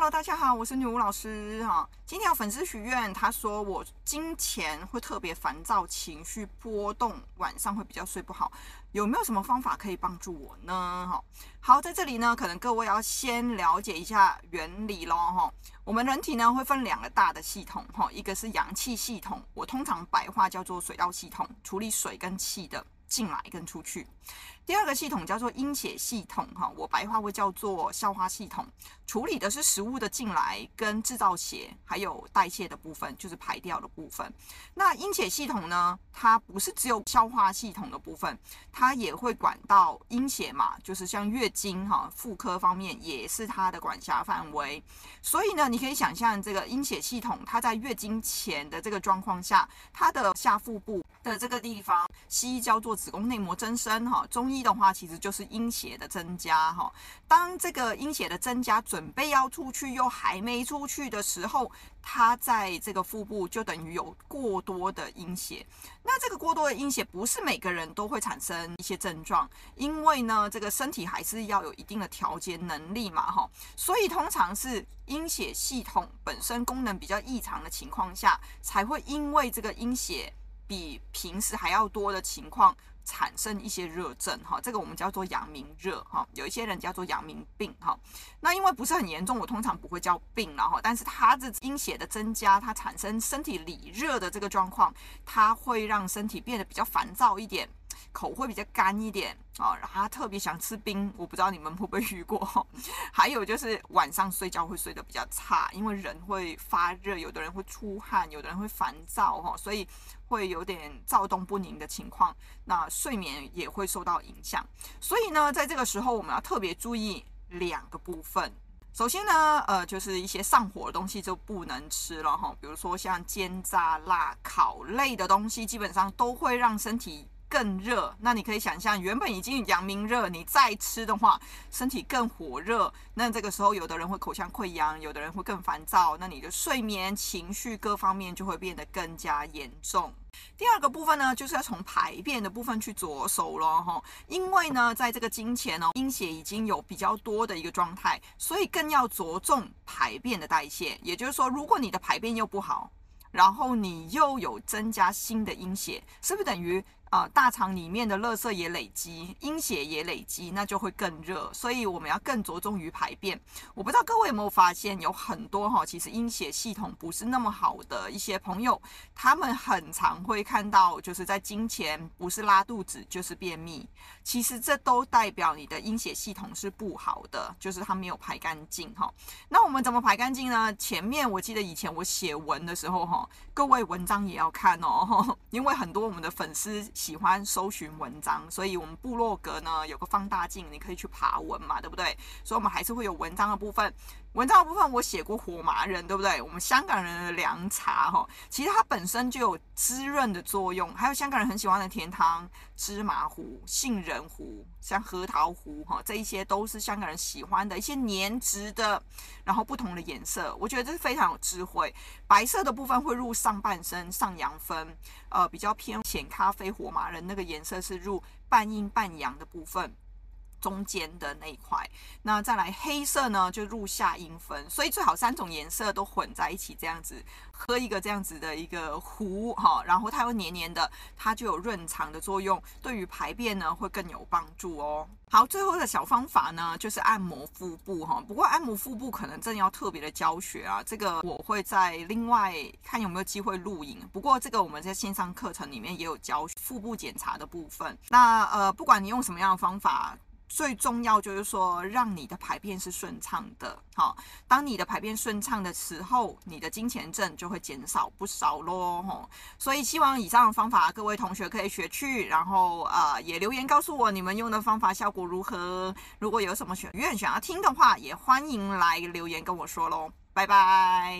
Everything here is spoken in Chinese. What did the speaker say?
Hello，大家好，我是女巫老师哈。今天有粉丝许愿，他说我金钱会特别烦躁，情绪波动，晚上会比较睡不好，有没有什么方法可以帮助我呢？哈，好，在这里呢，可能各位要先了解一下原理咯。哈。我们人体呢会分两个大的系统哈，一个是阳气系统，我通常白话叫做水道系统，处理水跟气的。进来跟出去，第二个系统叫做阴血系统，哈，我白话会叫做消化系统，处理的是食物的进来跟制造血，还有代谢的部分，就是排掉的部分。那阴血系统呢，它不是只有消化系统的部分，它也会管到阴血嘛，就是像月经哈，妇科方面也是它的管辖范围。所以呢，你可以想象这个阴血系统，它在月经前的这个状况下，它的下腹部的这个地方，西医叫做。子宫内膜增生，哈，中医一的话其实就是阴血的增加，哈。当这个阴血的增加准备要出去又还没出去的时候，它在这个腹部就等于有过多的阴血。那这个过多的阴血不是每个人都会产生一些症状，因为呢，这个身体还是要有一定的调节能力嘛，哈。所以通常是阴血系统本身功能比较异常的情况下，才会因为这个阴血。比平时还要多的情况产生一些热症哈，这个我们叫做阳明热哈，有一些人叫做阳明病哈。那因为不是很严重，我通常不会叫病了哈。但是它的阴血的增加，它产生身体里热的这个状况，它会让身体变得比较烦躁一点。口会比较干一点啊，然后他特别想吃冰，我不知道你们会不会遇过。还有就是晚上睡觉会睡得比较差，因为人会发热，有的人会出汗，有的人会烦躁哈，所以会有点躁动不宁的情况，那睡眠也会受到影响。所以呢，在这个时候我们要特别注意两个部分。首先呢，呃，就是一些上火的东西就不能吃了哈，比如说像煎炸、辣、烤类的东西，基本上都会让身体。更热，那你可以想象，原本已经阳明热，你再吃的话，身体更火热。那这个时候，有的人会口腔溃疡，有的人会更烦躁，那你的睡眠、情绪各方面就会变得更加严重。第二个部分呢，就是要从排便的部分去着手了哈，因为呢，在这个经前哦，阴血已经有比较多的一个状态，所以更要着重排便的代谢。也就是说，如果你的排便又不好，然后你又有增加新的阴血，是不是等于？啊、大肠里面的垃圾也累积，阴血也累积，那就会更热。所以我们要更着重于排便。我不知道各位有没有发现，有很多哈，其实阴血系统不是那么好的一些朋友，他们很常会看到，就是在金钱不是拉肚子就是便秘。其实这都代表你的阴血系统是不好的，就是它没有排干净哈。那我们怎么排干净呢？前面我记得以前我写文的时候哈，各位文章也要看哦，因为很多我们的粉丝。喜欢搜寻文章，所以我们部落格呢有个放大镜，你可以去爬文嘛，对不对？所以我们还是会有文章的部分。文章的部分我写过火麻仁，对不对？我们香港人的凉茶哈，其实它本身就有滋润的作用。还有香港人很喜欢的甜汤、芝麻糊、杏仁糊、像核桃糊哈，这一些都是香港人喜欢的一些黏质的，然后不同的颜色，我觉得这是非常有智慧。白色的部分会入上半身上阳分，呃，比较偏浅咖啡火麻仁那个颜色是入半阴半阳的部分。中间的那一块，那再来黑色呢，就入下阴分，所以最好三种颜色都混在一起，这样子喝一个这样子的一个壶哈，然后它又黏黏的，它就有润肠的作用，对于排便呢会更有帮助哦。好，最后的小方法呢，就是按摩腹部哈，不过按摩腹部可能真的要特别的教学啊，这个我会在另外看有没有机会录影，不过这个我们在线上课程里面也有教腹部检查的部分。那呃，不管你用什么样的方法。最重要就是说，让你的排便是顺畅的。好，当你的排便顺畅的时候，你的金钱症就会减少不少喽。吼，所以希望以上的方法各位同学可以学去，然后呃也留言告诉我你们用的方法效果如何。如果有什么许愿想要听的话，也欢迎来留言跟我说喽。拜拜。